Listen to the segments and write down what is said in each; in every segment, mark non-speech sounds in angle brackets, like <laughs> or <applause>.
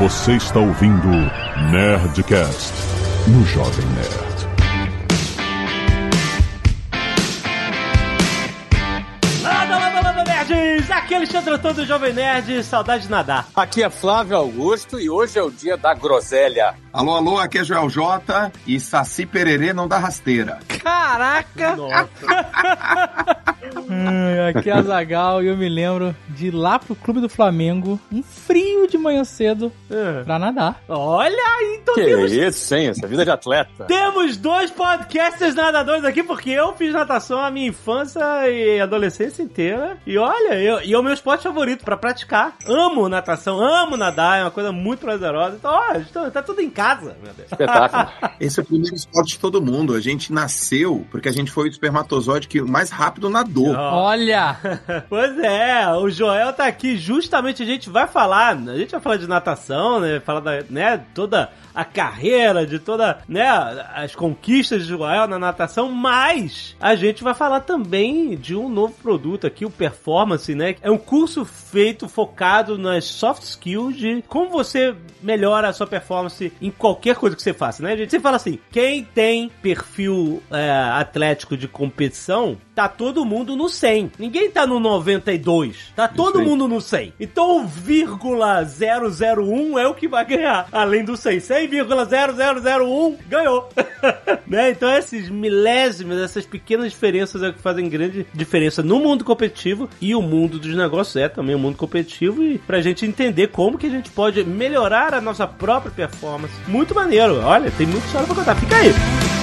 Você está ouvindo Nerdcast no Jovem Nerd. Landa, landa, landa, nerds! Aqui é Alexandre Antônio do Jovem Nerd, saudade de nadar. Aqui é Flávio Augusto e hoje é o dia da groselha. Alô, alô, aqui é Joel J e Saci Pererê não dá rasteira. Caraca! <laughs> Hum, aqui é a Zagal e eu me lembro de ir lá pro Clube do Flamengo, um frio de manhã cedo, É. pra nadar. Olha aí, então Que temos, isso, hein? Essa vida de atleta. temos dois podcasters nadadores aqui, porque eu fiz natação a minha infância e adolescência inteira. E olha, eu, e é o meu esporte favorito pra praticar. Amo natação, amo nadar, é uma coisa muito prazerosa. Então, ó, então, tá tudo em casa, meu Deus. Espetáculo. <laughs> Esse é o primeiro esporte de todo mundo. A gente nasceu porque a gente foi o espermatozoide que mais rápido nadou. Olha! <laughs> Pois é, o Joel tá aqui justamente, a gente vai falar, a gente vai falar de natação, né, falar da, né, toda a carreira, de toda, né, as conquistas de Joel na natação, mas a gente vai falar também de um novo produto aqui, o Performance, né, é um curso feito focado nas soft skills de como você melhora a sua performance em qualquer coisa que você faça, né, gente? Você fala assim, quem tem perfil é, atlético de competição, tá todo mundo no 100. Ninguém tá no 92. Tá todo mundo no 100. Então o vírgula 001 é o que vai ganhar. Além do 100. 100,0001 ganhou. <laughs> né? Então esses milésimos, essas pequenas diferenças é o que fazem grande diferença no mundo competitivo e o mundo dos negócios é também o mundo competitivo e pra gente entender como que a gente pode melhorar a nossa própria performance. Muito maneiro. Olha, tem muita história pra contar. Fica aí.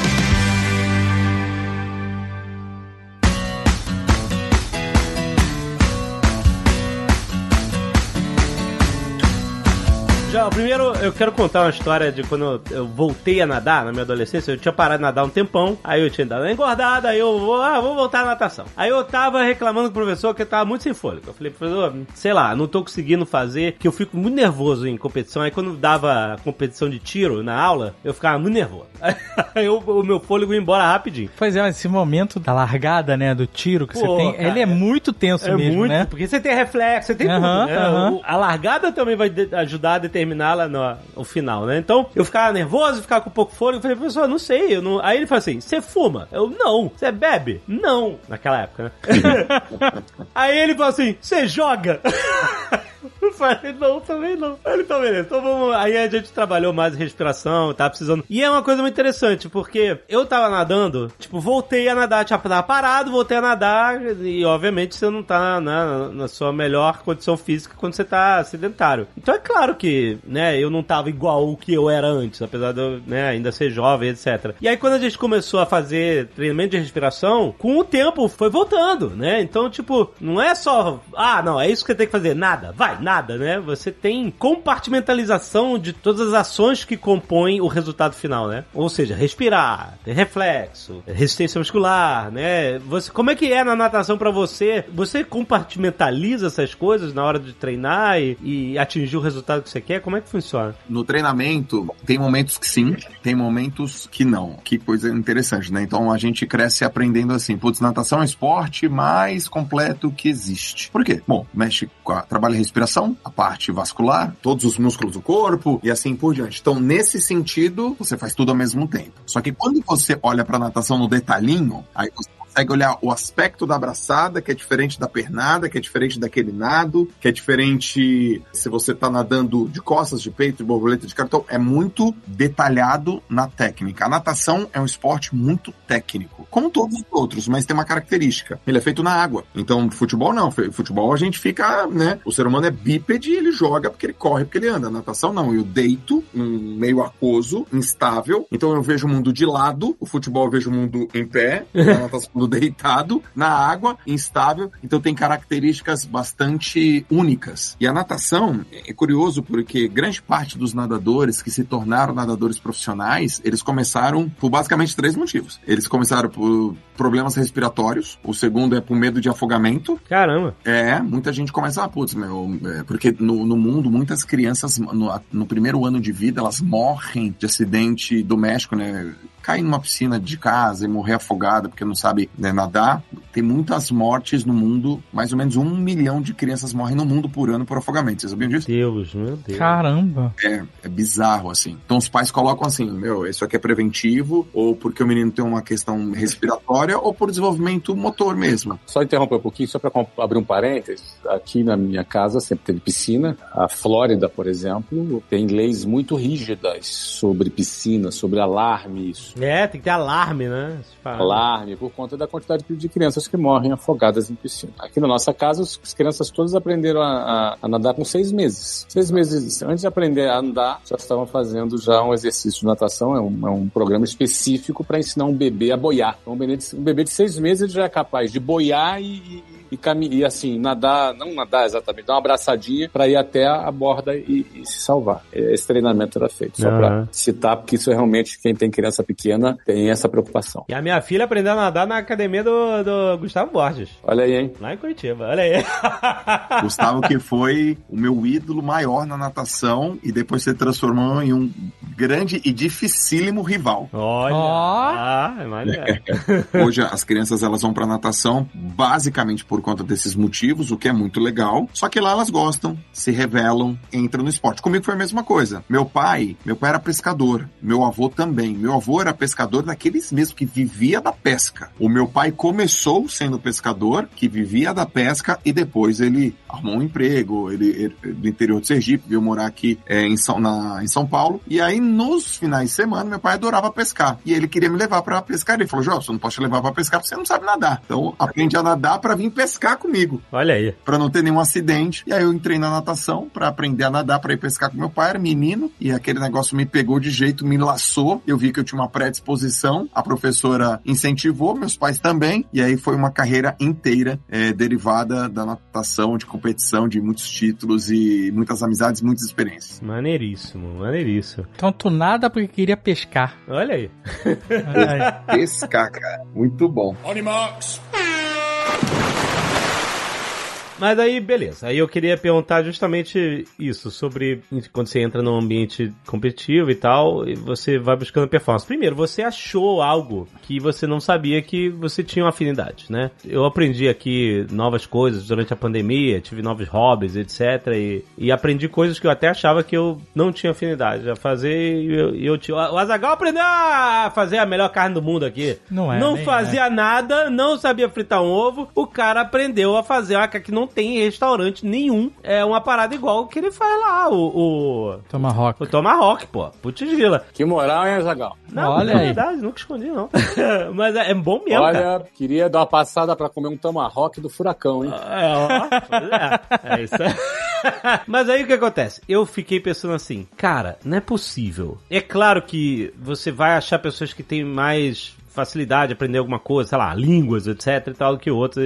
Primeiro eu quero contar uma história de quando eu, voltei a nadar na minha adolescência. Eu tinha parado de nadar um tempão, aí eu tinha dado uma engordada, aí eu vou, ah, vou voltar à natação. Aí eu tava reclamando com o professor que eu tava muito sem fôlego. Eu falei, professor, sei lá, não tô conseguindo fazer, que eu fico muito nervoso em competição. Aí quando dava competição de tiro na aula, eu ficava muito nervoso. <laughs> Aí eu- o meu fôlego ia embora rapidinho. Pois é, esse momento da largada, né, do tiro que Pô, você tem, cara, ele é muito tenso É mesmo, muito, né? porque você tem reflexo, você tem Aham, tudo, né? O- a largada também vai ajudar a determinar lá no, o final, né? Então, eu ficava nervoso, ficava com pouco fôlego, eu falei, professor, não sei, eu não... Aí ele falou assim, você fuma? Eu, não. Você bebe? Não. Naquela época, né? <laughs> Aí ele falou assim, você joga? <laughs> Falei, não, também não. Ele, então, beleza. Então vamos. Aí a gente trabalhou mais respiração, tava precisando. E é uma coisa muito interessante, porque eu tava nadando, tipo, voltei a nadar, tava parado, voltei a nadar, e obviamente você não tá na, na sua melhor condição física quando você tá sedentário. Então é claro que, né, eu não tava igual o que eu era antes, apesar de eu, né, ainda ser jovem, etc. E aí quando a gente começou a fazer treinamento de respiração, com o tempo foi voltando, né? Então, tipo, não é só, ah, não, é isso que você tem que fazer, nada, vai, nada, né? Você tem compartimentalização de todas as ações que compõem o resultado final, né? Ou seja, respirar, ter reflexo, resistência muscular, né? Você, como é que é na natação pra você? Você compartimentaliza essas coisas na hora de treinar e, e atingir o resultado que você quer? Como é que funciona? No treinamento, tem momentos que sim, tem momentos que não. Que coisa interessante, né? Então a gente cresce aprendendo assim, putz, natação é o esporte mais completo que existe. Por quê? Bom, mexe com a, trabalha a respiração, a parte vascular, todos os músculos do corpo e assim por diante. Então, nesse sentido, você faz tudo ao mesmo tempo. Só que quando você olha pra natação no detalhinho, aí você consegue olhar o aspecto da abraçada, que é diferente da pernada, que é diferente daquele nado, que é diferente se você tá nadando de costas, de peito, de borboleta, de cartão. É muito detalhado na técnica. A natação é um esporte muito técnico, como todos os outros, mas tem uma característica. Ele é feito na água. Então, futebol não. Futebol a gente fica, né? O ser humano é bípede ele joga porque ele corre, porque ele anda. A natação não. Eu deito meio aquoso, instável. Então eu vejo o mundo de lado. O futebol eu vejo o mundo em pé. A natação do <laughs> deitado, na água, instável. Então tem características bastante únicas. E a natação é curioso porque grande parte dos nadadores que se tornaram nadadores profissionais, eles começaram por basicamente três motivos. Eles começaram por problemas respiratórios. O segundo é por medo de afogamento. Caramba. É, muita gente começa a, putz, meu, é, porque no, no mundo muitas crianças no, no primeiro ano de vida elas morrem de acidente doméstico, né? Cair numa piscina de casa e morrer afogada porque não sabe né, nadar, tem muitas mortes no mundo, mais ou menos um milhão de crianças morrem no mundo por ano por afogamento. Vocês sabiam disso? Deus, meu Deus. Caramba. É, é bizarro, assim. Então os pais colocam assim, meu, isso aqui é preventivo, ou porque o menino tem uma questão respiratória, ou por desenvolvimento motor mesmo. Só interromper um pouquinho, só para abrir um parênteses. Aqui na minha casa sempre teve piscina. A Flórida, por exemplo, tem leis muito rígidas sobre piscina, sobre alarmes. É, tem que ter alarme, né? Alarme, por conta da quantidade de crianças que morrem afogadas em piscina. Aqui na nossa casa, as crianças todas aprenderam a, a- nadar com seis meses. Seis meses antes de aprender a andar, já estavam fazendo já um exercício de natação. É um, é um programa específico para ensinar um bebê a boiar. Então, um bebê, de, um bebê de seis meses já é capaz de boiar e, e, e, e, assim, nadar, não nadar exatamente, dar uma abraçadinha para ir até a borda e, e se salvar. Esse treinamento era feito. Só Aham. para citar, porque isso é realmente, quem tem criança pequena tem essa preocupação. E a minha filha aprendeu a nadar na academia do, do Gustavo Borges. Olha aí, hein? Lá em Curitiba, olha aí. <laughs> Gustavo que foi o meu ídolo maior na natação e depois se transformou em um grande e dificílimo rival. Olha. Ó. Ah, é maneiro. <laughs> Hoje as crianças elas vão pra natação basicamente por conta desses motivos, o que é muito legal. Só que lá elas gostam, se revelam, entram no esporte. Comigo foi a mesma coisa. Meu pai, meu pai era pescador, meu avô também. Meu avô era pescador daqueles mesmo que vivia da pesca. O meu pai começou sendo pescador, que vivia da pesca e depois ele arrumou um emprego, ele, ele do interior de Sergipe, veio morar aqui é, em, São, na, em São Paulo. E aí nos finais de semana meu pai adorava pescar e ele queria me levar pra pescar. Ele falou: Jô, você não pode te levar pra pescar porque você não sabe nadar. Então aprende a nadar pra vir pescar comigo Olha aí. Pra não ter nenhum acidente. E aí eu entrei na natação pra aprender a nadar, pra ir pescar com meu pai, era menino, e aquele negócio me pegou de jeito, me laçou. Eu vi que eu tinha uma predisposição, a professora incentivou, meus pais também, e aí foi uma carreira inteira eh, derivada da natação, de competição, de muitos títulos e muitas amizades, muitas experiências. Maneiríssimo, maneiríssimo. Então tu nada porque queria pescar. Olha aí. Olha aí. Pescar, cara, muito bom. Mas aí, beleza. Aí eu queria perguntar justamente isso, sobre quando você entra num ambiente competitivo e tal, e você vai buscando performance. Primeiro, você achou algo que você não sabia que você tinha uma afinidade, né? Eu aprendi aqui novas coisas durante a pandemia, tive novos hobbies, etc. E, e aprendi coisas que eu até achava que eu não tinha afinidade a fazer. E eu, eu tinha. O Azagal aprendeu a fazer a melhor carne do mundo aqui. Não é, Não fazia nada, não sabia fritar um ovo. O cara aprendeu a fazer uma que não tem em restaurante nenhum. É uma parada igual que ele faz lá, o. o... Tomahawk. O Tomahawk, pô. Putz grila. Que moral, hein, Zagal? Não, Olha é aí. verdade, nunca escondi, não. <laughs> Mas é, é bom mesmo, cara. Olha, queria dar uma passada pra comer um tomahawk do furacão, hein? É, ó, é. É isso aí. <laughs> Mas aí o que acontece? Eu fiquei pensando assim, cara, não é possível. É claro que você vai achar pessoas que têm mais facilidade de aprender alguma coisa, sei lá, línguas, etc e tal, do que outros,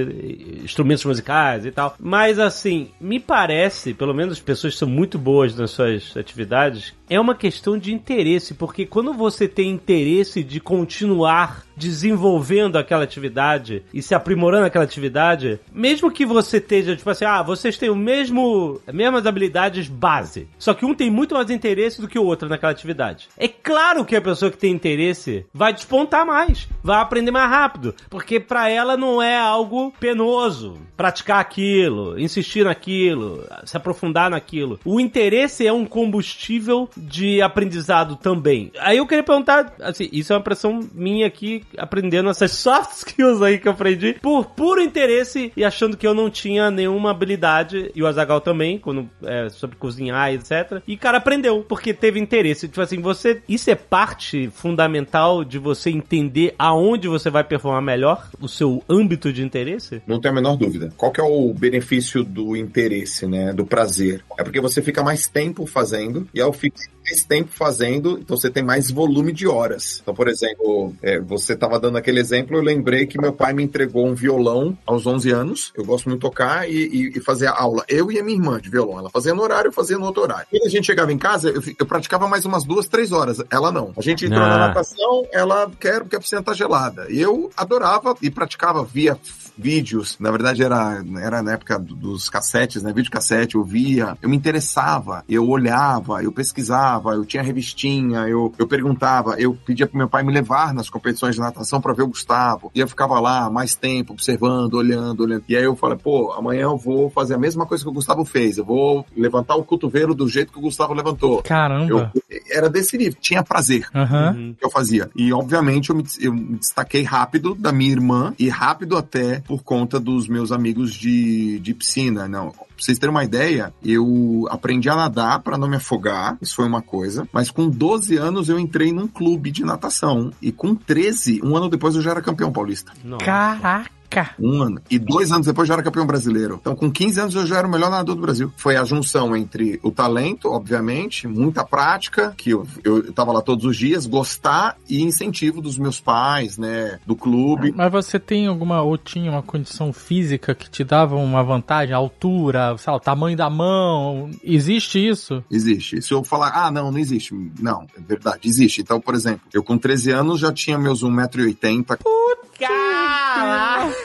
instrumentos musicais e tal. Mas assim, me parece, pelo menos as pessoas são muito boas nas suas atividades, é uma questão de interesse, porque quando você tem interesse de continuar desenvolvendo aquela atividade e se aprimorando aquela atividade, mesmo que você esteja, tipo assim, ah, vocês têm o mesmo, as mesmas habilidades base, só que um tem muito mais interesse do que o outro naquela atividade. É claro que a pessoa que tem interesse vai despontar mais, vai aprender mais rápido, porque pra ela não é algo penoso praticar aquilo, insistir naquilo, se aprofundar naquilo. O interesse é um combustível de aprendizado também. Aí eu queria perguntar, assim, isso é uma impressão minha aqui, aprendendo essas <laughs> soft skills aí que eu aprendi, por puro interesse e achando que eu não tinha nenhuma habilidade, e o Azagal também, quando é, sobre cozinhar, etc. E cara aprendeu, porque teve interesse. Tipo assim, você. Isso é parte fundamental de você entender aonde você vai performar melhor, o seu âmbito de interesse? Não tenho a menor dúvida. Qual que é o benefício do interesse, né? Do prazer? É porque você fica mais tempo fazendo, e ao ficar mais tempo fazendo, então você tem mais volume de horas. Então, por exemplo, é, você estava dando aquele exemplo, eu lembrei que meu pai me entregou um violão aos 11 anos. Eu gosto muito de tocar e, e, e fazer aula. Eu e a minha irmã de violão. Ela fazia no horário, eu fazia no outro horário. Quando a gente chegava em casa, eu, eu praticava mais umas duas, três horas. Ela não. A gente entrou Ah. na natação, ela quer porque a piscina tá gelada. E eu adorava e praticava via vídeos, na verdade era, era na época dos cassetes, né? Vídeo cassete, eu via, eu me interessava, eu olhava, eu pesquisava, eu tinha revistinha, eu, eu perguntava, eu pedia pro meu pai me levar nas competições de natação para ver o Gustavo. E eu ficava lá mais tempo, observando, olhando, olhando. E aí eu falei, pô, amanhã eu vou fazer a mesma coisa que o Gustavo fez. Eu vou levantar o cotovelo do jeito que o Gustavo levantou. Caramba. Eu, era desse nível, tinha prazer Aham. que eu fazia. E, obviamente, eu me, eu me destaquei rápido da minha irmã e rápido até por conta dos meus amigos de, de piscina. Não, pra vocês terem uma ideia, eu aprendi a nadar para não me afogar, isso foi uma coisa. Mas com 12 anos eu entrei num clube de natação. E com 13, um ano depois eu já era campeão paulista. Nossa. Caraca. Um ano. E dois anos depois já era campeão brasileiro. Então, com 15 anos eu já era o melhor nadador do Brasil. Foi a junção entre o talento, obviamente, muita prática, que eu, eu tava lá todos os dias, gostar e incentivo dos meus pais, né? Do clube. Mas você tem alguma, ou tinha uma condição física que te dava uma vantagem? A altura, sei lá, o tamanho da mão? Existe isso? Existe. Se eu falar, ah, não, não existe. Não, é verdade, existe. Então, por exemplo, eu com 13 anos já tinha meus 1,80m. Caraca!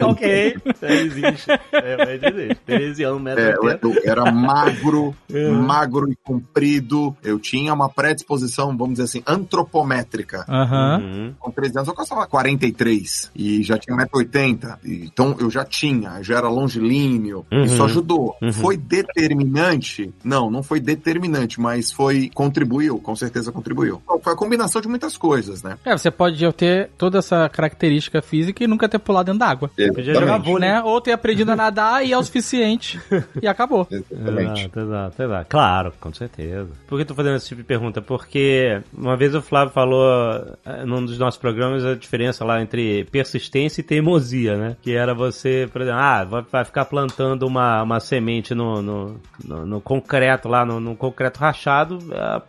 Ok, <laughs> existe. É, existe. 13 anos, É, eu, 1,80m. eu era magro, <laughs> magro e comprido. Eu tinha uma predisposição, vamos dizer assim, antropométrica. Uhum. Com 13 anos eu custava 43 e já tinha 1,80m. Então eu já tinha, eu já era longilíneo. Uhum. Isso ajudou. Uhum. Foi determinante? Não, não foi determinante, mas foi contribuiu, com certeza contribuiu. Foi a combinação de muitas coisas, né? É, você pode ter toda essa característica física e nunca ter pulado dentro d'água. Podia jogar vôlei. Né? Ou ter aprendido a nadar e é o suficiente. e acabou. Exatamente. Exato, exato, exato. Claro, com certeza. Por que eu tô fazendo esse tipo de pergunta? Porque uma vez o Flávio falou eh, num dos nossos programas a diferença lá entre persistência e teimosia, né? Que era você, por exemplo, ah, vai, ficar plantando uma, uma semente no, no, no, no concreto lá, no, no concreto rachado, ah,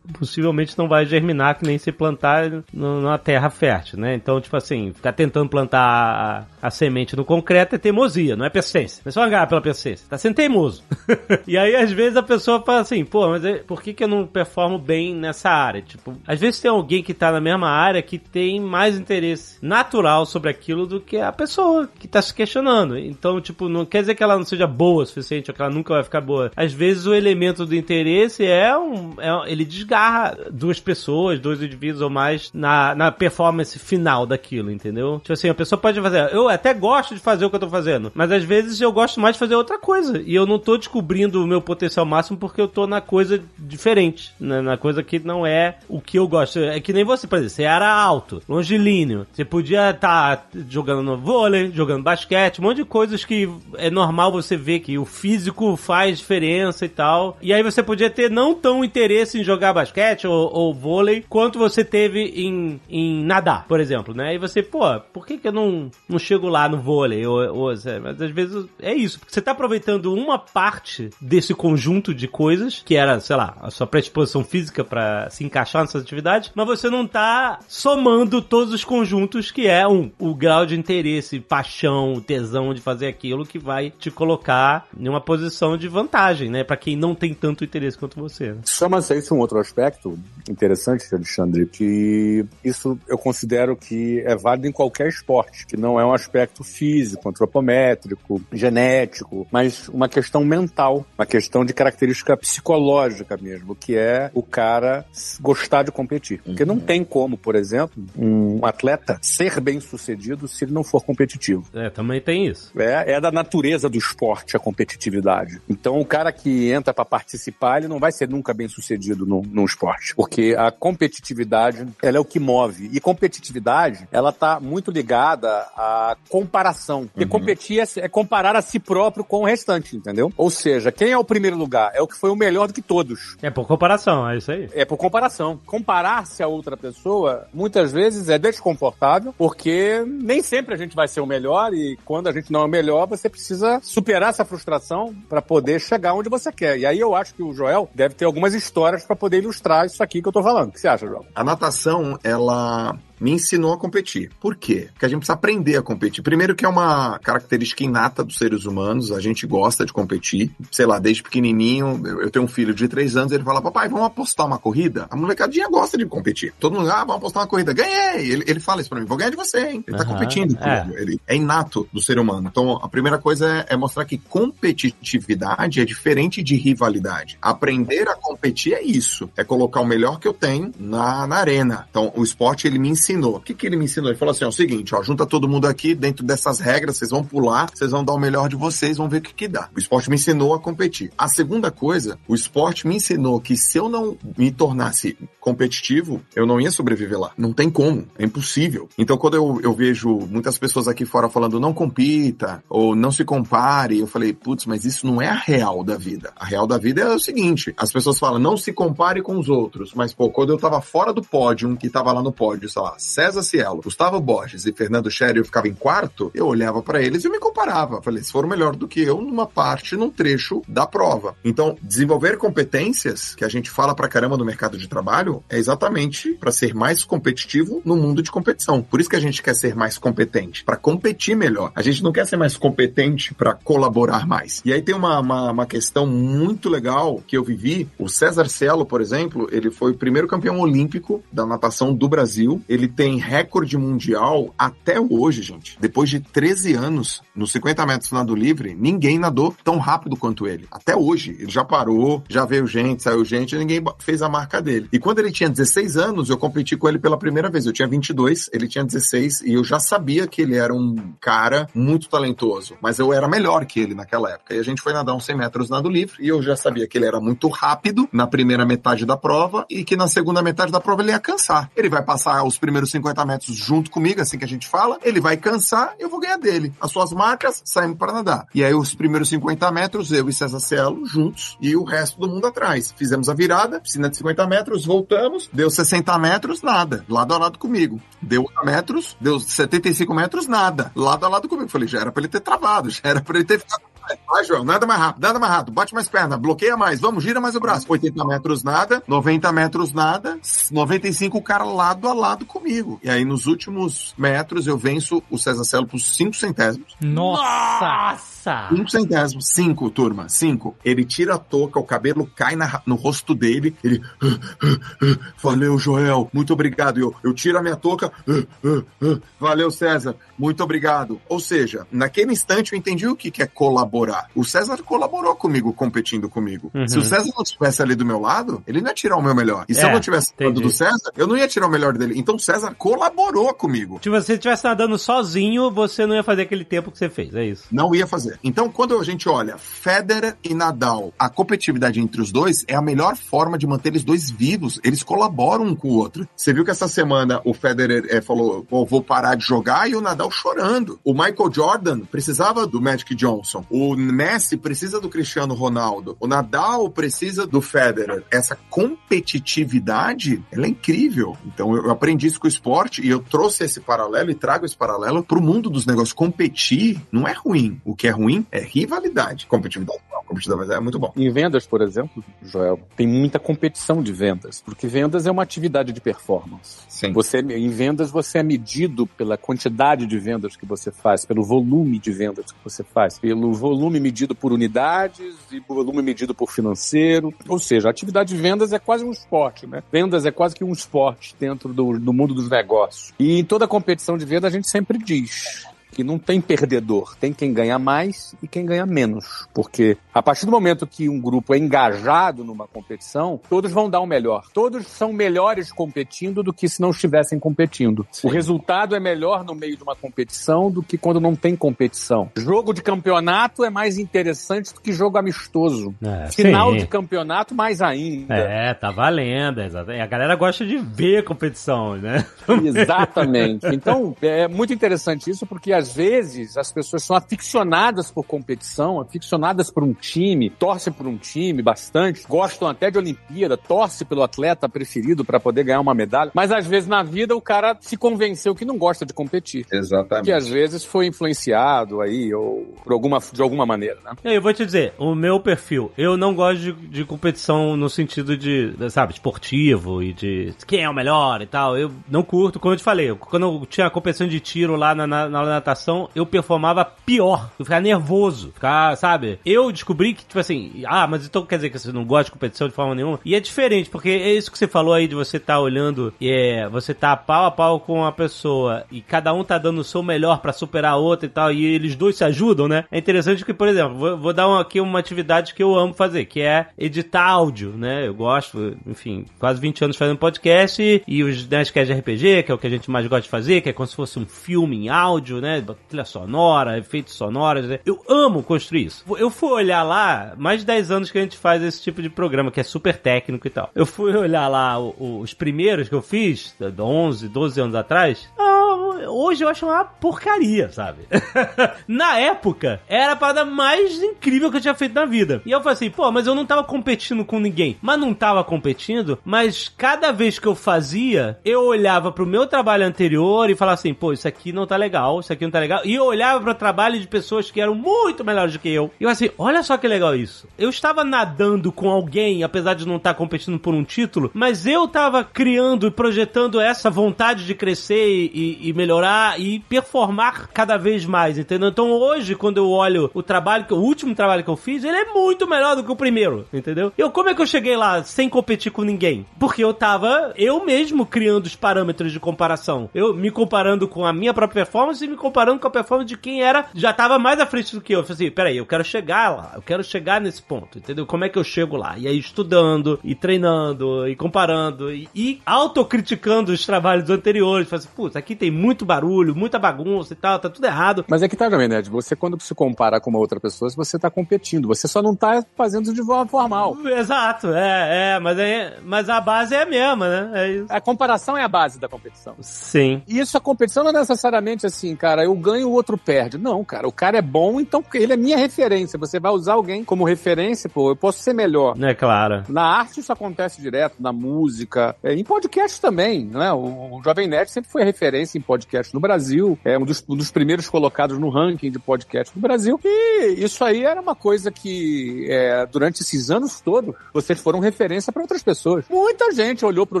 possivelmente não vai germinar que nem se plantar numa terra fértil, né? Então, tipo assim, ficar tentando plantar a, a semente no concreto é teimosia, não é persistência. É só agarrar pela persistência, tá sendo teimoso. <laughs> e aí, às vezes, a pessoa fala assim, pô, mas por que, que eu não performo bem nessa área? Tipo, às vezes tem alguém que tá na mesma área que tem mais interesse natural sobre aquilo do que a pessoa que tá se questionando. Então, tipo, não quer dizer que ela não seja boa o suficiente ou que ela nunca vai ficar boa. Às vezes o elemento do interesse é um. é ele desgarra duas pessoas, dois indivíduos ou mais na, na performance final daquilo, entendeu? Tipo assim, a pessoa pode fazer. Eu até gosto de fazer o que eu tô fazendo, mas às vezes eu gosto mais de fazer outra coisa. E eu não tô descobrindo o meu potencial máximo porque eu tô na coisa diferente. Na, na coisa que não é o que eu gosto. É que nem você, por exemplo, você era alto, longilíneo. Você podia estar jogando no vôlei, jogando basquete, um monte de coisas que é normal você ver que o físico faz diferença e tal. E aí você podia ter não tão interesse em jogar basquete ou, ou vôlei quanto você teve em, em nadar, por exemplo, né? E você, pô, por que, que eu não, não chego lá no vôlei? Ou, ou, sei, mas às vezes é isso. Porque você tá aproveitando uma parte desse conjunto de coisas, que era, sei lá, a sua predisposição física pra se encaixar nessas atividades, mas você não tá somando todos os conjuntos que é um, o grau de interesse, paixão, tesão de fazer aquilo que vai te colocar em uma posição de vantagem, né? Pra quem não tem tanto interesse quanto você. né? Chama-se isso um outro aspecto interessante, Alexandre, que isso eu considero que é válido em qualquer esporte, que não é um aspecto físico, antropométrico, genético, mas uma questão mental, uma questão de característica psicológica mesmo, que é o cara gostar de competir. Porque não tem como, por exemplo, um atleta ser bem sucedido se ele não for competitivo. É, também tem isso. É, é da natureza do esporte a competitividade. Então, o cara que entra para participar, ele não vai ser nunca bem sucedido num, num esporte. Porque a competitividade, ela é o que move. E competitividade, ela tá muito ligada à comparação. Porque competir é, é comparar a si próprio com o restante, entendeu? Ou seja, quem é o primeiro lugar? É o que foi o melhor do que todos. É por comparação, é isso aí. É por comparação. Comparar-se a outra pessoa, muitas vezes é desconfortável, porque nem sempre a gente vai ser o melhor e quando a gente não é o melhor, você precisa superar essa frustração para poder chegar onde você quer. E aí eu acho que o Joel deve ter algumas histórias para poder ilustrar isso aqui que eu tô falando. O que você acha, Joel? A natação, ela me ensinou a competir. Por quê? Porque a gente precisa aprender a competir. Primeiro que é uma característica inata dos seres humanos, a gente gosta de competir. Sei lá, desde pequenininho, eu tenho um filho de três anos, ele fala, papai, vamos apostar uma corrida? A molecadinha gosta de competir. Todo mundo, ah, vamos apostar uma corrida. Ganhei! Ele, ele fala isso pra mim, vou ganhar de você, hein? Ele tá Aham, competindo é. Ele, é inato do ser humano. Então, a primeira coisa é, é mostrar que competitividade é diferente de rivalidade. Aprender a competir é isso. É colocar o melhor que eu tenho na, na arena. Então, o esporte, ele me ensinou. O que que ele me ensinou? Ele falou assim, ó, é o seguinte, ó, junta todo mundo aqui, dentro dessas regras, vocês vão pular, vocês vão dar o melhor de vocês, vão ver o que que dá. O esporte me ensinou a competir. A segunda coisa, o esporte me ensinou que se eu não me tornasse competitivo, eu não ia sobreviver lá. Não tem como. É impossível. Então, quando eu, eu vejo muitas pessoas aqui fora falando não compita, ou não se compare, eu falei, putz, mas isso não é a real da vida. A real da vida é o seguinte, as pessoas falam, não se compare com os outros, mas, pô, quando eu tava fora do pódio, que tava lá no pódio, sei lá, César Cielo, Gustavo Borges e Fernando Scherer, ficava em quarto, eu olhava pra eles e me comparava. Falei, eles foram melhor do que eu numa parte, num trecho da prova. Então, desenvolver competências, que a gente fala pra caramba no mercado de trabalho, é exatamente pra ser mais competitivo no mundo de competição. Por isso que a gente quer ser mais competente, pra competir melhor. A gente não quer ser mais competente pra colaborar mais. E aí tem uma, uma, uma questão muito legal que eu vivi. O César Cielo, por exemplo, ele foi o primeiro campeão olímpico da natação do Brasil. Ele tem recorde mundial até hoje, gente. Depois de 13 anos nos 50 metros nado livre, ninguém nadou tão rápido quanto ele. Até hoje. Ele já parou, já veio gente, saiu gente, ninguém fez a marca dele. E quando ele tinha 16 anos, eu competi com ele pela primeira vez. Eu tinha 22, ele tinha 16, e eu já sabia que ele era um cara muito talentoso. Mas eu era melhor que ele naquela época. E a gente foi nadar uns 100 metros nado livre, e eu já sabia que ele era muito rápido na primeira metade da prova, e que na segunda metade da prova ele ia cansar. Ele vai passar os primeiros 50 metros junto comigo, assim que a gente fala, ele vai cansar, eu vou ganhar dele. As suas marcas, saímos para nadar. E aí os primeiros 50 metros, eu e César Cielo juntos, e o resto do mundo atrás. Fizemos a virada, piscina de 50 metros, voltamos, deu 60 metros, nada, lado a lado comigo. Deu 80 metros, deu 75 metros, nada, lado a lado comigo. Falei, já era pra ele ter travado, já era pra ele ter ficado Vai, João, nada mais rápido, nada mais rápido, bate mais perna, bloqueia mais, vamos, gira mais o braço. 80 metros nada, 90 metros nada, 95 o cara lado a lado comigo. E aí nos últimos metros eu venço o César Celo por 5 centésimos. Nossa! Nossa! 5 centésimos, 5, turma, 5. Ele tira a touca, o cabelo cai na- no rosto dele, ele. "Ah, ah, ah, Valeu, Joel, muito obrigado. Eu, eu tiro a minha touca, "Ah, ah, ah, valeu, César, muito obrigado. Ou seja, naquele instante eu entendi o que que é colaborar. O César colaborou comigo, competindo comigo. Uhum. Se o César não estivesse ali do meu lado, ele não ia tirar o meu melhor. E se É, eu não tivesse do lado do César, eu não ia tirar o melhor dele. Então o César colaborou comigo. Se você estivesse nadando sozinho, você não ia fazer aquele tempo que você fez, é isso. Não ia fazer. Então, quando a gente olha Federer e Nadal, a competitividade entre os dois é a melhor forma de manter eles dois vivos. Eles colaboram um com o outro. Você viu que essa semana o Federer eh, falou, vou parar de jogar e o Nadal chorando. O Michael Jordan precisava do Magic Johnson. O Messi precisa do Cristiano Ronaldo. O Nadal precisa do Federer. Essa competitividade, ela é incrível. Então, eu aprendi isso com o esporte e eu trouxe esse paralelo e trago esse paralelo pro mundo dos negócios. Competir não é ruim. O que é ruim é rivalidade. Competitividade não. Competitividade é muito bom. Em vendas, por exemplo, Joel, tem muita competição de vendas, porque vendas é uma atividade de performance. Sim. Você, em vendas, você é medido pela quantidade de vendas que você faz, pelo volume de vendas que você faz, pelo volume medido por unidades e volume medido por financeiro. Ou seja, a atividade de vendas é quase um esporte, né? Vendas é quase que um esporte dentro do, do mundo dos negócios. E em toda competição de venda a gente sempre diz que não tem perdedor, tem quem ganha mais e quem ganha menos. Porque a partir do momento que um grupo é engajado numa competição, todos vão dar o melhor. Todos são melhores competindo do que se não estivessem competindo. O resultado é melhor no meio de uma competição do que quando não tem competição. Jogo de campeonato é mais interessante do que jogo amistoso. É, Final sim. de campeonato, mais ainda. É, tá valendo, exatamente. A galera gosta de ver competição, né? Exatamente. Então, é muito interessante isso, porque às às vezes as pessoas são aficionadas por competição, aficionadas por um time, torcem por um time bastante, gostam até de Olimpíada, torce pelo atleta preferido para poder ganhar uma medalha, mas às vezes na vida o cara se convenceu que não gosta de competir. Exatamente. Que às vezes foi influenciado aí, ou por alguma, de alguma maneira, né? Eu vou te dizer, o meu perfil, eu não gosto de, de competição no sentido de, sabe, esportivo e de quem é o melhor e tal. Eu não curto, como eu te falei, quando eu tinha a competição de tiro lá na, na, na natação, eu performava pior. Eu ficava nervoso, ficava, sabe? Eu descobri que, tipo assim, ah, mas então quer dizer que você não gosta de competição de forma nenhuma? E é diferente, porque é isso que você falou aí de você estar tá olhando, é, você tá pau a pau com a pessoa e cada um tá dando o seu melhor para superar a outra e tal, e eles dois se ajudam, né? É interessante que, por exemplo, vou, vou dar um, aqui uma atividade que eu amo fazer, que é editar áudio, né? Eu gosto, enfim, quase 20 anos fazendo podcast e, e os Nerdcast RPG, que é o que a gente mais gosta de fazer, que é como se fosse um filme em áudio, né? Trilha sonora, efeitos sonoros. Né? Eu amo construir isso. Eu fui olhar lá, mais de 10 anos que a gente faz esse tipo de programa, que é super técnico e tal. Eu fui olhar lá os primeiros que eu fiz, 11, 12 anos atrás. Ah, hoje eu acho uma porcaria, sabe? <laughs> na época, era a parada mais incrível que eu tinha feito na vida. E eu falei assim, pô, mas eu não tava competindo com ninguém. Mas não tava competindo, mas cada vez que eu fazia, eu olhava pro meu trabalho anterior e falava assim, pô, isso aqui não tá legal, isso aqui não tá legal. E eu olhava pro trabalho de pessoas que eram muito melhores do que eu. E eu assim, olha só que legal isso. Eu estava nadando com alguém, apesar de não estar competindo por um título, mas eu tava criando e projetando essa vontade de crescer e melhorar e performar cada vez mais, entendeu? Então hoje, quando eu olho o trabalho, o último trabalho que eu fiz, ele é muito melhor do que o primeiro, entendeu? Eu, como é que eu cheguei lá sem competir com ninguém? Porque eu tava eu mesmo criando os parâmetros de comparação. Eu me comparando com a minha própria performance e me comparando com a performance de quem era, já tava mais à frente do que eu. Eu falei assim, peraí, eu quero chegar lá, eu quero chegar nesse ponto, entendeu? Como é que eu chego lá? E aí estudando, e treinando, e comparando, e, e autocriticando os trabalhos anteriores. Falei assim, putz, aqui tem muito barulho, muita bagunça e tal, tá tudo errado. Mas é que tá também, né? Você, quando se compara com uma outra pessoa, você tá competindo. Você só não tá fazendo de forma formal. Exato, é, é, mas, é, mas a base é a mesma, né? É isso. A comparação é a base da competição. Sim. E isso, a competição não é necessariamente assim, cara, eu ganho, o outro perde. Não, cara, o cara é bom, então ele é minha referência. Você vai usar alguém como referência, pô, eu posso ser melhor. É claro. Na arte isso acontece direto, na música, é, em podcast também, né? O, o Jovem Nerd sempre foi referência em podcast no Brasil, é um dos, um dos primeiros colocados no ranking de podcast no Brasil. E isso aí era uma coisa que, é, durante esses anos todos, vocês foram referência para outras pessoas. Muita gente olhou pro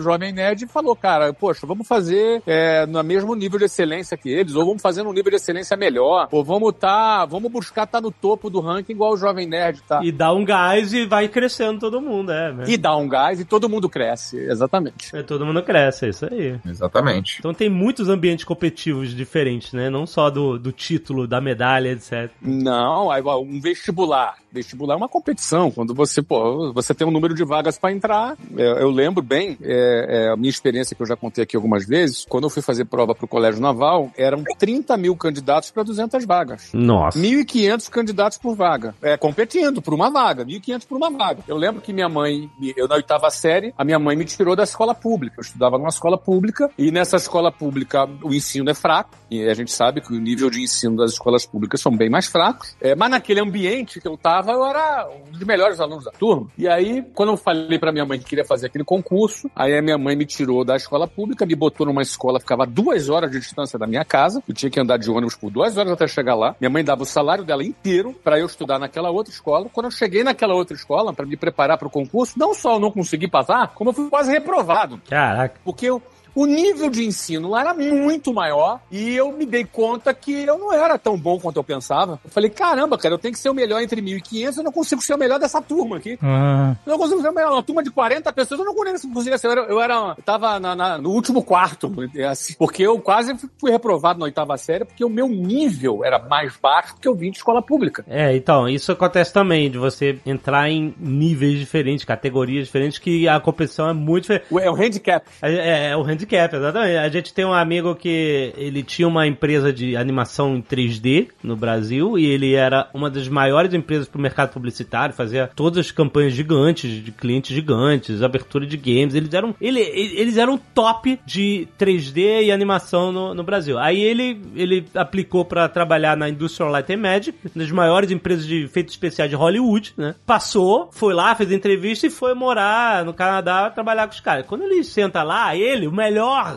Jovem Nerd e falou, cara, poxa, vamos fazer é, no mesmo nível de excelência que eles, ou vamos fazer num nível de excelência melhor, ou vamos tá, vamos buscar estar tá no topo do ranking igual o Jovem Nerd tá. E dá um gás e vai crescendo todo mundo, é. Né? E dá um gás e todo mundo cresce, exatamente. É, todo mundo cresce, é isso aí. Exatamente. Então tem muitos ambientes competitivos diferentes, né? Não só do, do título, da medalha, etc. Não, um vestibular. Vestibular é uma competição. Quando você, pô, você tem um número de vagas para entrar. Eu, eu, lembro bem, é, é, a minha experiência que eu já contei aqui algumas vezes, quando eu fui fazer prova pro Colégio Naval, eram 30 mil candidatos para 200 vagas. Nossa. 1.500 candidatos por vaga. É, competindo por uma vaga. 1.500 por uma vaga. Eu lembro que minha mãe, eu na oitava série, a minha mãe me tirou da escola pública. Eu estudava numa escola pública e nessa escola pública o ensino é fraco. E a gente sabe que o nível de ensino das escolas públicas são bem mais fracos. É, mas naquele ambiente que eu tava, eu era um dos melhores alunos da turma. E aí, quando eu falei para minha mãe que queria fazer aquele concurso, aí a minha mãe me tirou da escola pública, me botou numa escola, ficava duas horas de distância da minha casa. Eu tinha que andar de ônibus por duas horas até chegar lá. Minha mãe dava o salário dela inteiro para eu estudar naquela outra escola. Quando eu cheguei naquela outra escola para me preparar para o concurso, não só eu não consegui passar, como eu fui quase reprovado. Caraca. Porque eu o nível de ensino lá era muito maior e eu me dei conta que eu não era tão bom quanto eu pensava. Eu falei, caramba, cara, eu tenho que ser o melhor entre 1.500, eu não consigo ser o melhor dessa turma aqui. Ah. Eu não consigo ser o melhor. Uma turma de 40 pessoas, eu não conseguia ser. Eu era, eu, era, eu tava na, na, no último quarto, assim, porque eu quase fui reprovado na oitava série, porque o meu nível era mais baixo do que eu vim de escola pública. É, então, isso acontece também, de você entrar em níveis diferentes, categorias diferentes, que a competição é muito diferente. É o handicap. É, é, é o handicap Nerdcap, exatamente. A gente tem um amigo que ele tinha uma empresa de animação em 3D no Brasil e ele era uma das maiores empresas pro mercado publicitário, fazia todas as campanhas gigantes, de clientes gigantes, abertura de games. Eles eram, ele, eles eram top de 3D e animação no, no Brasil. Aí ele, ele aplicou para trabalhar na Industrial Light and Magic, das maiores empresas de efeitos especiais de Hollywood, né? Passou, foi lá, fez entrevista e foi morar no Canadá trabalhar com os caras. Quando ele senta lá, ele, o melhor,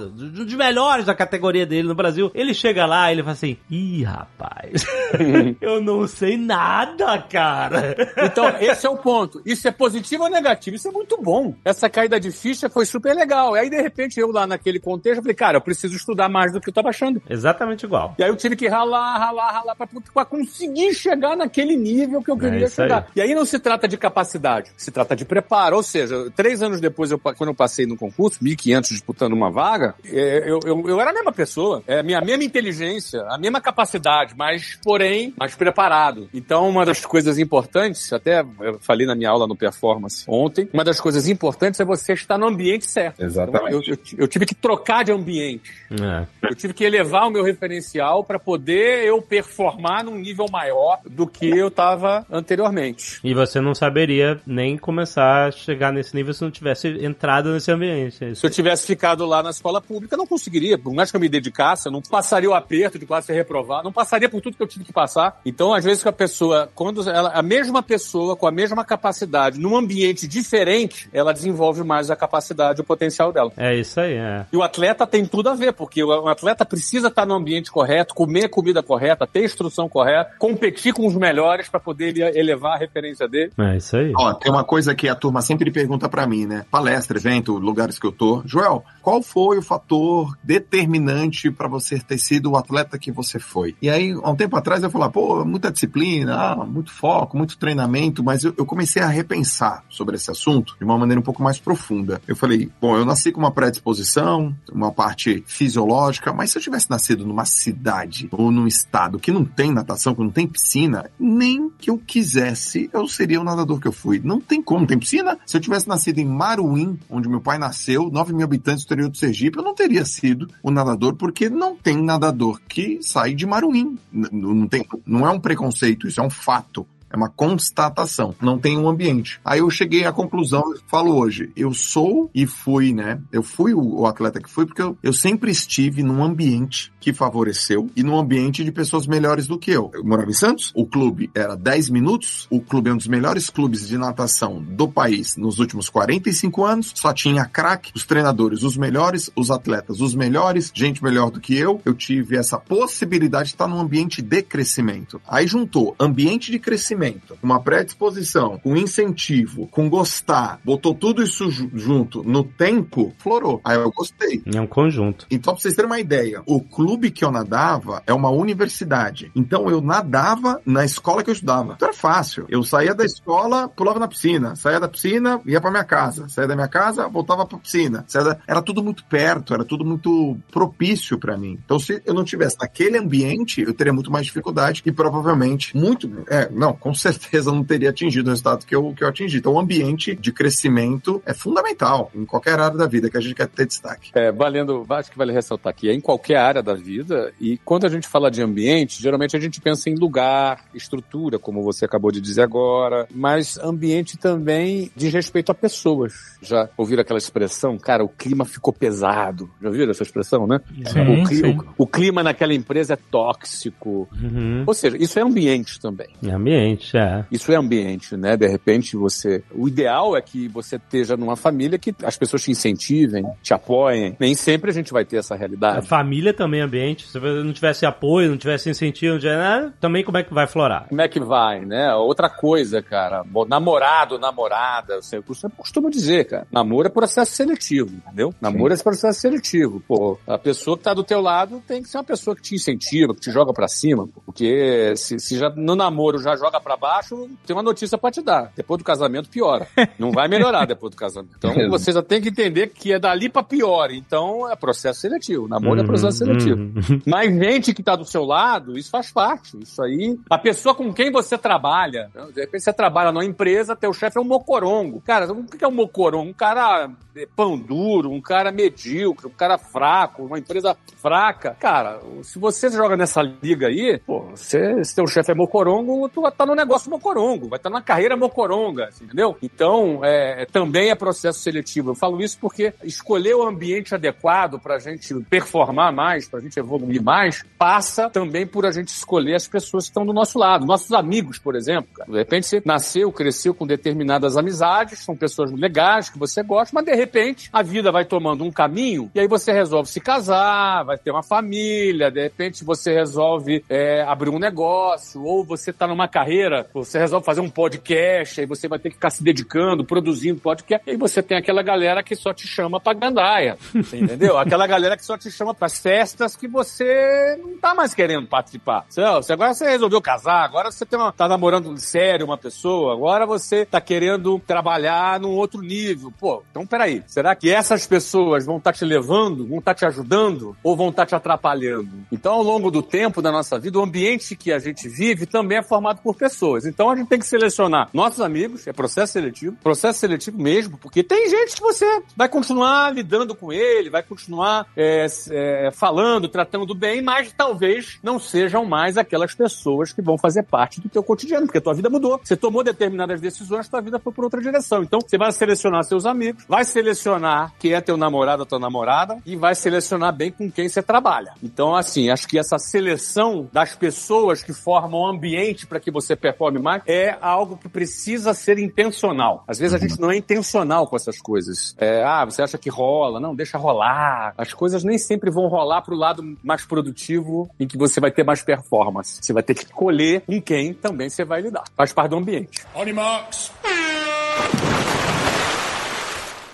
dos melhores da categoria dele no Brasil, ele chega lá e ele fala assim: ih, rapaz, <laughs> eu não sei nada, cara. Então, esse é o ponto. Isso é positivo ou negativo? Isso é muito bom. Essa caída de ficha foi super legal. E aí, de repente, eu lá naquele contexto, falei, cara, eu preciso estudar mais do que eu tava achando. Exatamente igual. E aí eu tive que ralar, ralar, ralar pra, pra conseguir chegar naquele nível que eu queria É chegar. aí. E aí não se trata de capacidade, se trata de preparo. Ou seja, três anos depois, eu, quando eu passei no concurso, 1.500 disputando uma vaga, é, eu, eu, eu era a mesma pessoa. É a minha mesma inteligência, a mesma capacidade, mas, porém, mais preparado. Então, uma das coisas importantes, até eu falei na minha aula no Performance ontem, uma das coisas importantes é você estar no ambiente certo. Exatamente. Então, eu, eu, eu tive que trocar de ambiente. É. Eu tive que elevar o meu referencial para poder eu performar num nível maior do que eu estava anteriormente. E você não saberia nem começar a chegar nesse nível se não tivesse entrado nesse ambiente. É. Se eu tivesse ficado lá na escola pública, eu não conseguiria. Por mais que eu me dedicasse, eu não passaria o aperto de quase ser reprovado, não passaria por tudo que eu tive que passar. Então, às vezes, que a pessoa, quando ela, a mesma pessoa com a mesma capacidade, num ambiente diferente, ela desenvolve mais a capacidade e o potencial dela. É isso aí, é. E o atleta tem tudo a ver, porque o atleta precisa estar no ambiente correto, comer a comida correta, ter a instrução correta, competir com os melhores para poder ele- elevar a referência dele. É isso aí. Ó, tem uma coisa que a turma sempre pergunta pra mim, né? Palestra, evento, lugares que eu tô. Joel, qual foi o fator determinante pra você ter sido o atleta que você foi? E aí, há um tempo atrás, eu falava, pô, muita disciplina, ah, muito foco, muito treinamento, mas eu, eu comecei a repensar sobre esse assunto de uma maneira um pouco mais profunda. Eu falei, bom, eu nasci com uma predisposição, uma parte fisiológica, mas se eu tivesse nascido numa cidade ou num estado que não tem natação, que não tem piscina, nem que eu quisesse, eu seria o nadador que eu fui. Não tem como, tem piscina? Se eu tivesse nascido em Maruim, onde meu pai nasceu, 9 mil habitantes do do Sergipe, eu não teria sido o nadador, porque não tem nadador que sai de Maruim. Não, tem, não é um preconceito, isso é um fato. É uma constatação. Não tem um ambiente. Aí eu cheguei à conclusão, falo hoje, eu sou e fui, né? Eu fui o, o atleta que fui porque eu, eu sempre estive num ambiente que favoreceu e num ambiente de pessoas melhores do que eu. Eu morava em Santos, o clube era 10 minutos, o clube é um dos melhores clubes de natação do país nos últimos 45 anos, só tinha craque, os treinadores, os melhores, os atletas, os melhores, gente melhor do que eu. Eu tive essa possibilidade de estar num ambiente de crescimento. Aí juntou ambiente de crescimento, uma predisposição, com incentivo, com gostar, botou tudo isso ju- junto no tempo, florou. Aí eu gostei. É um conjunto. Então, pra vocês terem uma ideia, o clube que eu nadava é uma universidade. Então, eu nadava na escola que eu estudava. Então, era fácil. Eu saía da escola, pulava na piscina. Saía da piscina, ia pra minha casa. Saía da minha casa, voltava pra piscina. Da- Era tudo muito perto, era tudo muito propício pra mim. Então, se eu não tivesse naquele ambiente, eu teria muito mais dificuldade e provavelmente muito. É, não, com certeza não teria atingido o resultado que eu, que eu atingi. Então, o ambiente de crescimento é fundamental em qualquer área da vida que a gente quer ter destaque. É, valendo, acho que vale ressaltar aqui, é em qualquer área da vida, e quando a gente fala de ambiente, geralmente a gente pensa em lugar, estrutura, como você acabou de dizer agora, mas ambiente também diz respeito a pessoas. Já ouviram aquela expressão? Cara, o clima ficou pesado. Já ouviram essa expressão, né? Sim, o, cli- sim. o- o clima naquela empresa é tóxico. Uhum. Ou seja, isso é ambiente também. É ambiente, é. Isso é ambiente, né? De repente você. O ideal é que você esteja numa família que as pessoas te incentivem, te apoiem. Nem sempre a gente vai ter essa A realidade. família também é ambiente. Se não tivesse apoio, não tivesse incentivo, não tivesse nada, também como é que vai florar? Como é que vai, né? Outra coisa, cara. Bom, namorado, namorada, sempre costumo dizer, cara. Namoro é processo seletivo, entendeu? Namoro é processo seletivo. Pô, a pessoa que tá do teu lado tem que ser uma pessoa que te incentiva, que te joga pra cima. Porque se, se já no namoro já joga pra pra baixo, tem uma notícia pra te dar. Depois do casamento, piora. Não vai melhorar depois do casamento. Então, você já tem que entender que é dali pra pior. Então, é processo seletivo. Namoro é processo seletivo. Uhum. Mas gente que tá do seu lado, isso faz parte. Isso aí. A pessoa com quem você trabalha. De repente você trabalha numa empresa, teu chefe é um mocorongo. Cara, o que é um mocorongo? Um cara é, pão duro, um cara medíocre, um cara fraco, uma empresa fraca. Cara, se você joga nessa liga aí, pô, você, se teu chefe é mocorongo, tu estar no negócio mocorongo, vai estar na carreira mocoronga, assim, entendeu? Então, é, também é processo seletivo. Eu falo isso porque escolher o ambiente adequado pra gente performar mais, pra gente evoluir mais, passa também por a gente escolher as pessoas que estão do nosso lado. Nossos amigos, por exemplo. cara. De repente você nasceu, cresceu com determinadas amizades, são pessoas legais que você gosta, mas de repente a vida vai tomando um caminho e aí você resolve se casar, vai ter uma família, de repente você resolve é, abrir um negócio, ou você tá numa carreira, você resolve fazer um podcast, aí você vai ter que ficar se dedicando, produzindo podcast, e aí você tem aquela galera que só te chama pra gandaia, <laughs> entendeu? Aquela galera que só te chama pras festas que você não tá mais querendo participar. Você, agora você resolveu casar, agora você tem uma, tá namorando sério uma pessoa, agora você tá querendo trabalhar num outro nível. Pô, então peraí, será que essas pessoas vão estar te levando, vão estar te ajudando ou vão estar te atrapalhando? Então, ao longo do tempo da nossa vida, o ambiente que a gente vive também é formado por pessoas. Então, a gente tem que selecionar nossos amigos, é processo seletivo, processo seletivo mesmo, porque tem gente que você vai continuar lidando com ele, vai continuar é, é, falando, tratando bem, mas talvez não sejam mais aquelas pessoas que vão fazer parte do teu cotidiano, porque a tua vida mudou. Você tomou determinadas decisões, tua vida foi por outra direção. Então, você vai selecionar seus amigos, vai selecionar quem é teu namorado ou tua namorada e vai selecionar bem com quem você trabalha. Então, assim, acho que essa seleção das pessoas que formam o ambiente para que você performe mais é algo que precisa ser intencional. Às vezes a gente não é intencional com essas coisas. É, ah, você acha que rola? Não, deixa rolar. As coisas nem sempre vão rolar pro lado mais produtivo em que você vai ter mais performance. Você vai ter que escolher com quem também você vai lidar. Faz parte do ambiente.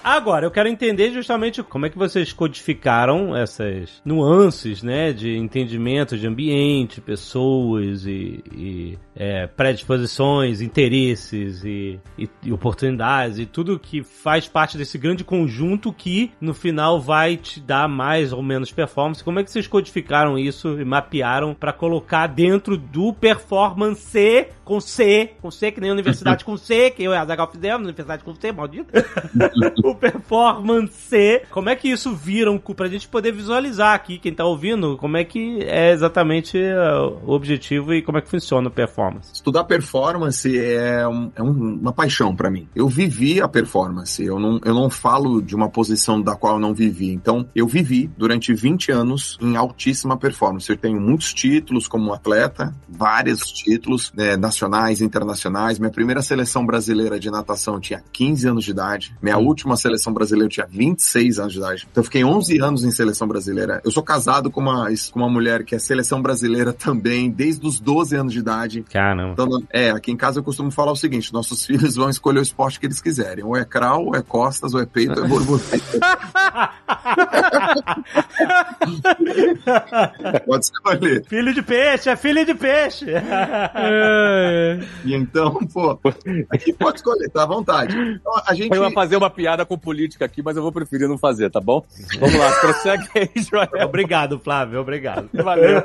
Agora, eu quero entender justamente como é que vocês codificaram essas nuances, né, de entendimento de ambiente, pessoas e, e, é, predisposições, interesses e, e- e oportunidades e tudo que faz parte desse grande conjunto que no final vai te dar mais ou menos performance. Como é que vocês codificaram isso e mapearam para colocar dentro do performance com C, com C que nem universidade <laughs> com C, que eu e a Zagal fizemos, universidade com C, maldito. <laughs> performance. Como é que isso vira um cu pra gente poder visualizar aqui, quem tá ouvindo, como é que é exatamente uh, o objetivo e como é que funciona o performance. Estudar performance é, um- é um- uma paixão pra mim. Eu vivi a performance. Eu não, eu não falo de uma posição da qual eu não vivi. Então, eu vivi durante 20 anos em altíssima performance. Eu tenho muitos títulos como atleta, vários títulos né, nacionais, internacionais. Minha primeira seleção brasileira de natação tinha 15 anos de idade. Minha última seleção brasileira eu tinha 26 anos de idade. Então, eu fiquei 11 anos em seleção brasileira. Eu sou casado com uma, com uma mulher que é seleção brasileira <laughs> também, desde os 12 anos de idade. Caramba. Então, é, aqui em casa eu costumo falar o seguinte: nossos <laughs> filhos vão escolher o esporte que eles quiserem. Ou é crawl, ou é costas, ou é peito, ou é borboleta. <laughs> Pode escolher. Filho de peixe, é filho de peixe. E então, pô, aqui pode escolher, tá à vontade. Então, a gente. Eu ia fazer uma piada com política aqui, mas eu vou preferir não fazer, tá bom? Vamos lá, prossegue aí, <laughs> Joel. obrigado, Flávio, obrigado. <laughs> Valeu.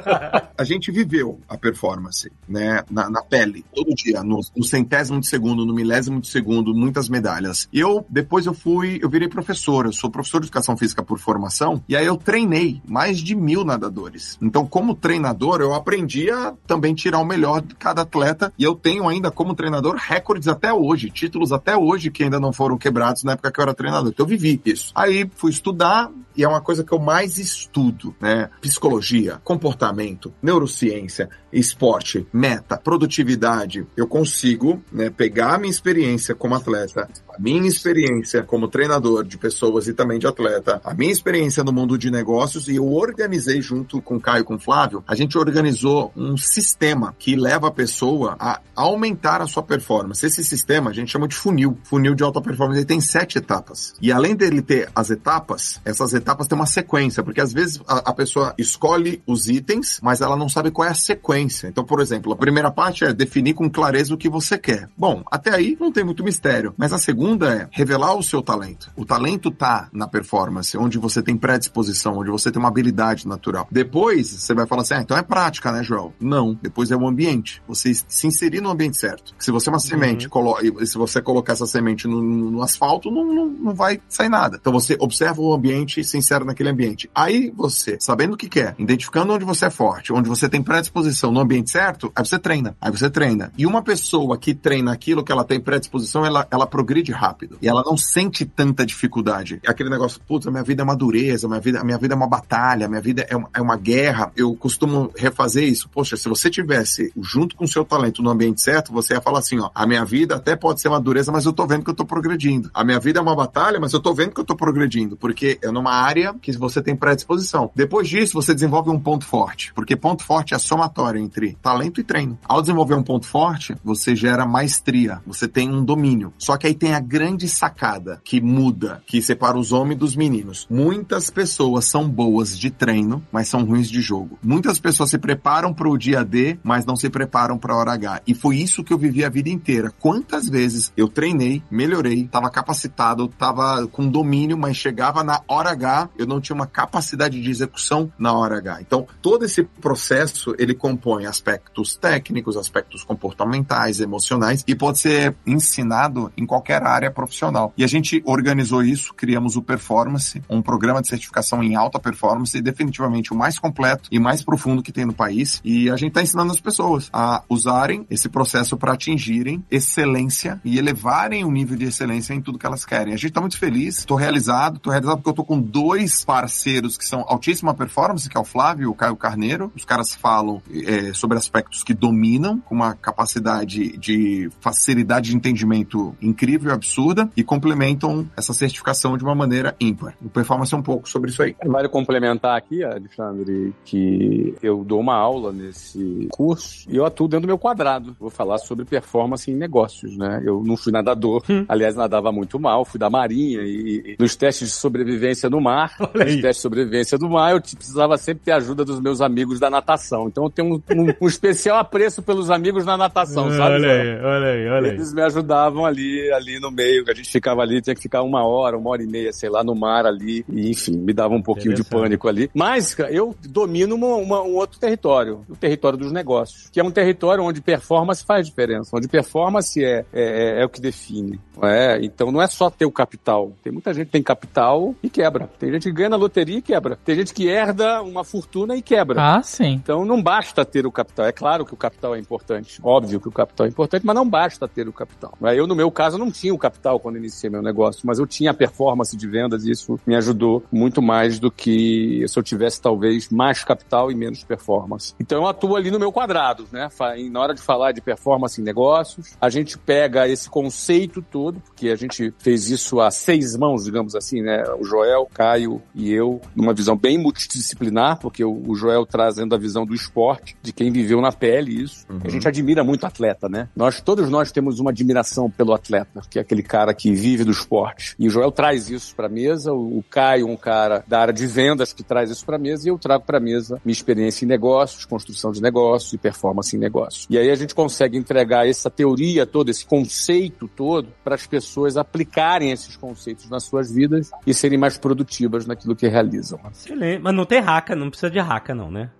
a gente viveu a performance, né, na, na pele, todo dia, no, no centésimo de segundo, no milésimo de segundo, muitas medalhas. E eu, depois eu fui, eu virei professor, eu sou professor de educação física por formação, e aí eu treinei mais de mil nadadores. Então, como treinador, eu aprendi a também tirar o melhor de cada atleta, e eu tenho ainda como treinador recordes até hoje, títulos até hoje que ainda não foram quebrados na época que eu era treinador. Então, eu vivi isso. Aí fui estudar, e é uma coisa que eu mais estudo, né? Psicologia, comportamento, neurociência, esporte, meta, produtividade. Eu consigo, né, pegar a minha experiência como atleta, minha experiência como treinador de pessoas e também de atleta, a minha experiência no mundo de negócios e eu organizei junto com o Caio com o Flávio, a gente organizou um sistema que leva a pessoa a aumentar a sua performance. Esse sistema a gente chama de funil. Funil de alta performance ele tem sete etapas. E além dele ter as etapas, essas etapas têm uma sequência, porque às vezes a, a pessoa escolhe os itens, mas ela não sabe qual é a sequência. Então, por exemplo, a primeira parte é definir com clareza o que você quer. Bom, até aí não tem muito mistério. Mas a segunda é revelar o seu talento. O talento tá na performance, onde você tem predisposição, onde você tem uma habilidade natural. Depois, você vai falar assim, ah, então é prática, né, Joel? Não. Depois é o ambiente. Você se inserir no ambiente certo. Se você é uma semente, e se você colocar essa semente no, no- no asfalto, não, não, não vai sair nada. Então você observa o ambiente e se insere naquele ambiente. Aí você, sabendo o que quer, identificando onde você é forte, onde você tem predisposição no ambiente certo, aí você treina. Aí você treina. E uma pessoa que treina aquilo que ela tem predisposição, ela, ela progride rápido. E ela não sente tanta dificuldade. Aquele negócio, putz, a minha vida é uma dureza, minha vida, minha vida é uma batalha, minha vida é uma, é uma guerra. Eu costumo refazer isso. Poxa, se você tivesse junto com o seu talento no ambiente certo, você ia falar assim, ó, a minha vida até pode ser uma dureza, mas eu tô vendo que eu tô progredindo. A minha vida é uma batalha, mas eu tô vendo que eu tô progredindo, porque é numa área que você tem predisposição. Depois disso, você desenvolve um ponto forte, porque ponto forte é somatória entre talento e treino. Ao desenvolver um ponto forte, você gera maestria, você tem um domínio. Só que aí tem a grande sacada que muda, que separa os homens dos meninos. Muitas pessoas são boas de treino, mas são ruins de jogo. Muitas pessoas se preparam para o dia D, mas não se preparam para a hora H. E foi isso que eu vivi a vida inteira. Quantas vezes eu treinei, melhorei, estava capacitado, estava com domínio, mas chegava na hora H, eu não tinha uma capacidade de execução na hora H. Então, todo esse processo, ele compõe aspectos técnicos, aspectos comportamentais, emocionais e pode ser ensinado em qualquer área profissional. E a gente organizou isso, criamos o Performance, um programa de certificação em alta performance, definitivamente o mais completo e mais profundo que tem no país. E a gente está ensinando as pessoas a usarem esse processo para atingirem excelência e elevarem o nível de excelência em tudo que elas querem. A gente está muito feliz, estou realizado, estou realizado porque eu estou com dois parceiros que são altíssima performance, que é o Flávio e o Caio Carneiro. Os caras falam é, sobre aspectos que dominam, com uma capacidade de facilidade de entendimento incrível absurda, e complementam essa certificação de uma maneira ímpar. O Performance é um pouco sobre isso aí. Vale complementar aqui, Alexandre, que eu dou uma aula nesse curso e eu atuo dentro do meu quadrado. Vou falar sobre performance em negócios, né? Eu não fui nadador, aliás, nadava muito mal, fui da marinha e, e nos testes de sobrevivência no mar, <laughs> Olha nos aí. testes de sobrevivência do mar, eu precisava sempre ter a ajuda dos meus amigos da natação. Então eu tenho um, um- um especial apreço pelos amigos na natação, <laughs> sabe? olha aí, olha aí, olha aí. Eles me ajudavam ali, ali no meio, que a gente ficava ali, tinha que ficar uma hora, uma hora e meia, sei lá, no mar ali, e enfim, me dava um pouquinho de pânico ali. Mas eu domino uma- uma- um outro território, o território dos negócios, que é um território onde performance faz diferença, onde performance é, é, é o que define. É, então não é só ter o capital. Tem muita gente que tem capital e quebra. Tem gente que ganha na loteria e quebra. Tem gente que herda uma fortuna e quebra. Ah, sim. Então não basta ter o capital. É claro que o capital é importante. Óbvio que o capital é importante, mas não basta ter o capital. Eu, no meu caso, não tinha o capital quando iniciei meu negócio, mas eu tinha a performance de vendas e isso me ajudou muito mais do que se eu tivesse, talvez, mais capital e menos performance. Então eu atuo ali no meu quadrado, né? Na hora de falar de performance em negócios, a gente pega esse conceito todo, porque a gente fez isso a seis mãos, digamos assim, né? O Joel, Caio e eu, numa visão bem multidisciplinar, porque o, Joel trazendo a visão do esporte, de quem viveu na pele isso. A gente admira muito atleta, né? Nós, todos nós temos uma admiração pelo atleta, que é aquele cara que vive do esporte. E o Joel traz isso pra mesa, o, Caio, um cara da área de vendas que traz isso pra mesa, e eu trago pra mesa minha experiência em negócios, construção de negócios e performance em negócios. E aí a gente consegue entregar essa teoria toda, esse conceito todo, para as pessoas aplicarem esses conceitos nas suas vidas e serem mais produtivas naquilo que realizam. Excelente. Mas não tem raca, não precisa de raca, não, né?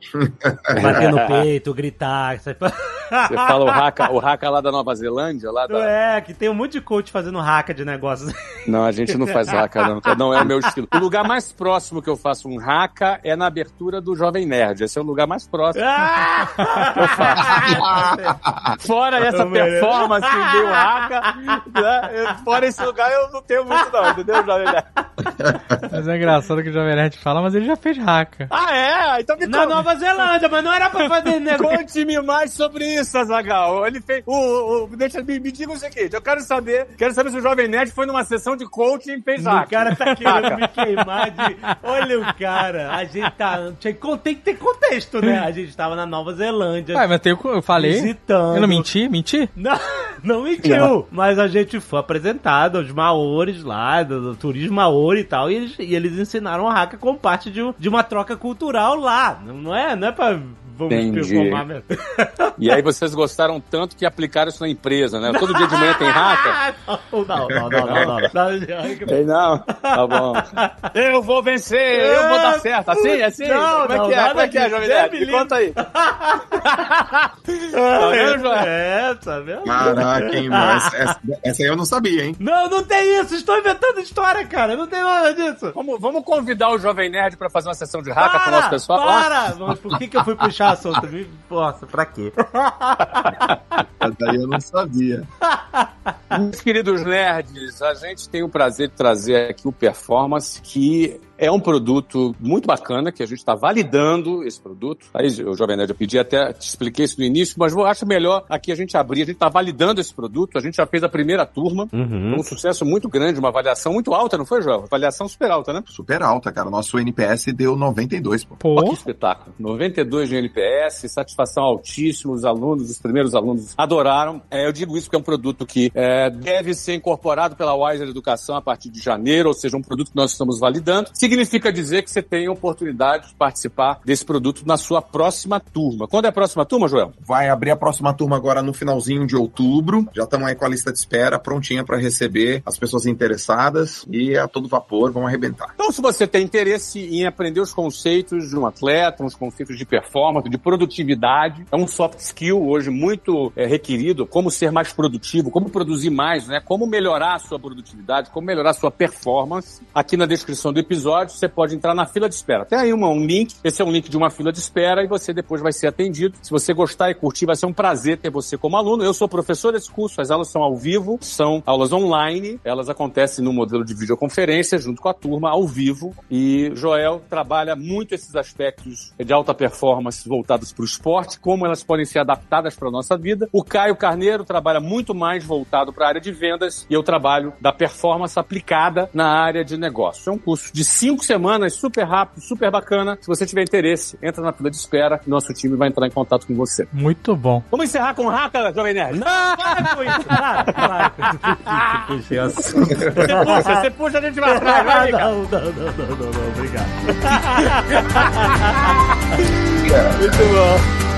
Bater no peito, gritar. Você Você fala o haka, o haka lá da Nova Zelândia, lá da... É, que tem um monte de coach fazendo raca de negócios. Não, a gente não faz haka, não. Não é o meu estilo. O lugar mais próximo que eu faço um haka é na abertura do Jovem Nerd. Esse é o lugar mais próximo. Fora essa Eu mereço. performance que deu haka, né? fora esse lugar eu não tenho muito não, entendeu, Jovem Nerd? Mas é engraçado que o Jovem Nerd fala, mas ele já fez haka. Ah, é? Então me Na. Nova Zelândia, mas não era pra fazer negócio. <laughs> Conte-me mais sobre isso, Azagal. Ele fez. O, o, deixa, me, me diga o seguinte: eu quero saber. Quero saber se o Jovem Nerd foi numa sessão de coaching e fez O cara tá querendo me queimar de. Olha o cara, a gente tá. Tinha que- Tem que ter contexto, né? A gente tava na Nova Zelândia. Ué, mas o- eu falei. Visitando. Eu não menti? Menti? Não, <laughs> não mentiu. Mas a gente foi apresentado aos maores lá, do, do turismo maori e tal, e eles, e eles ensinaram o haka como parte de, de uma troca cultural lá. Não não é, não é pra. Vamos Entendi. E aí vocês gostaram tanto que aplicaram isso na empresa, né? Todo dia de manhã tem hacker. <laughs> não, não, não, não, não, não. Não, Tem não. Tá bom. Eu vou vencer, eu vou dar certo. Assim, assim? Não, Como é não, que é? Como é que é. Jovem Nerd? me conta aí. Tá vendo? <laughs> É, tá vendo? Caraca, hein, mano. Essa, essa, aí eu não sabia, hein? Não, não tem isso. Estou inventando história, cara. Não tem nada disso. Vamos, vamos convidar o Jovem Nerd pra fazer uma sessão de hacker com o nosso pessoal? Para! Mas por que, que eu fui puxar assunto? Me- Nossa, pra quê? <laughs> Essa aí eu não sabia. Meus queridos nerds, a gente tem o prazer de trazer aqui o Performance, que é um produto muito bacana, que a gente está validando esse produto. Aí, o Jovem Nerd, eu pedi até, te expliquei isso no início, mas eu acho melhor aqui a gente abrir, a gente está validando esse produto, a gente já fez a primeira turma, Uhum. um sucesso muito grande, uma avaliação muito alta, não foi, Joel? Avaliação super alta, né? Super alta, cara. Nosso NPS deu 92, pô. Olha que Pô, espetáculo. 92 de NPS, satisfação altíssima, os alunos, os primeiros alunos adoraram. É, eu digo isso porque é um produto que é, deve ser incorporado pela Wiser Educação a partir de janeiro, ou seja, um produto que nós estamos validando. Significa dizer que você tem a oportunidade de participar desse produto na sua próxima turma. Quando é a próxima turma, Joel? Vai abrir a próxima turma agora no finalzinho de outubro. Já estamos aí com a lista de espera prontinha para receber as pessoas interessadas e a todo vapor vão arrebentar. Então, se você tem interesse em aprender os conceitos de um atleta, os conceitos de performance, de produtividade, é um soft skill hoje muito é, requerido, como ser mais produtivo, como produzir mais, né? Como melhorar a sua produtividade, como melhorar a sua performance. Aqui na descrição do episódio, você pode entrar na fila de espera. Tem aí uma, um link, esse é um link de uma fila de espera e você depois vai ser atendido. Se você gostar e curtir, vai ser um prazer ter você como aluno. Eu sou professor desse curso, as aulas são ao vivo, são aulas online, elas acontecem no modelo de videoconferência, junto com a turma, ao vivo. E Joel trabalha muito esses aspectos de alta performance voltados para o esporte, como elas podem ser adaptadas para a nossa vida. O Caio Carneiro trabalha muito mais voltado para a área de vendas e eu trabalho da performance aplicada na área de negócio. É um curso de cinco semanas, super rápido, super bacana. Se você tiver interesse, entra na fila de espera, nosso time vai entrar em contato com você. muito bom. Vamos encerrar com Haka, Jovem Nerd? Para com isso. Para, para. <laughs> Você puxa, você puxa, a gente vai atrás. Vai. Não, não, não, não, não, não, obrigado. <laughs> Muito bom.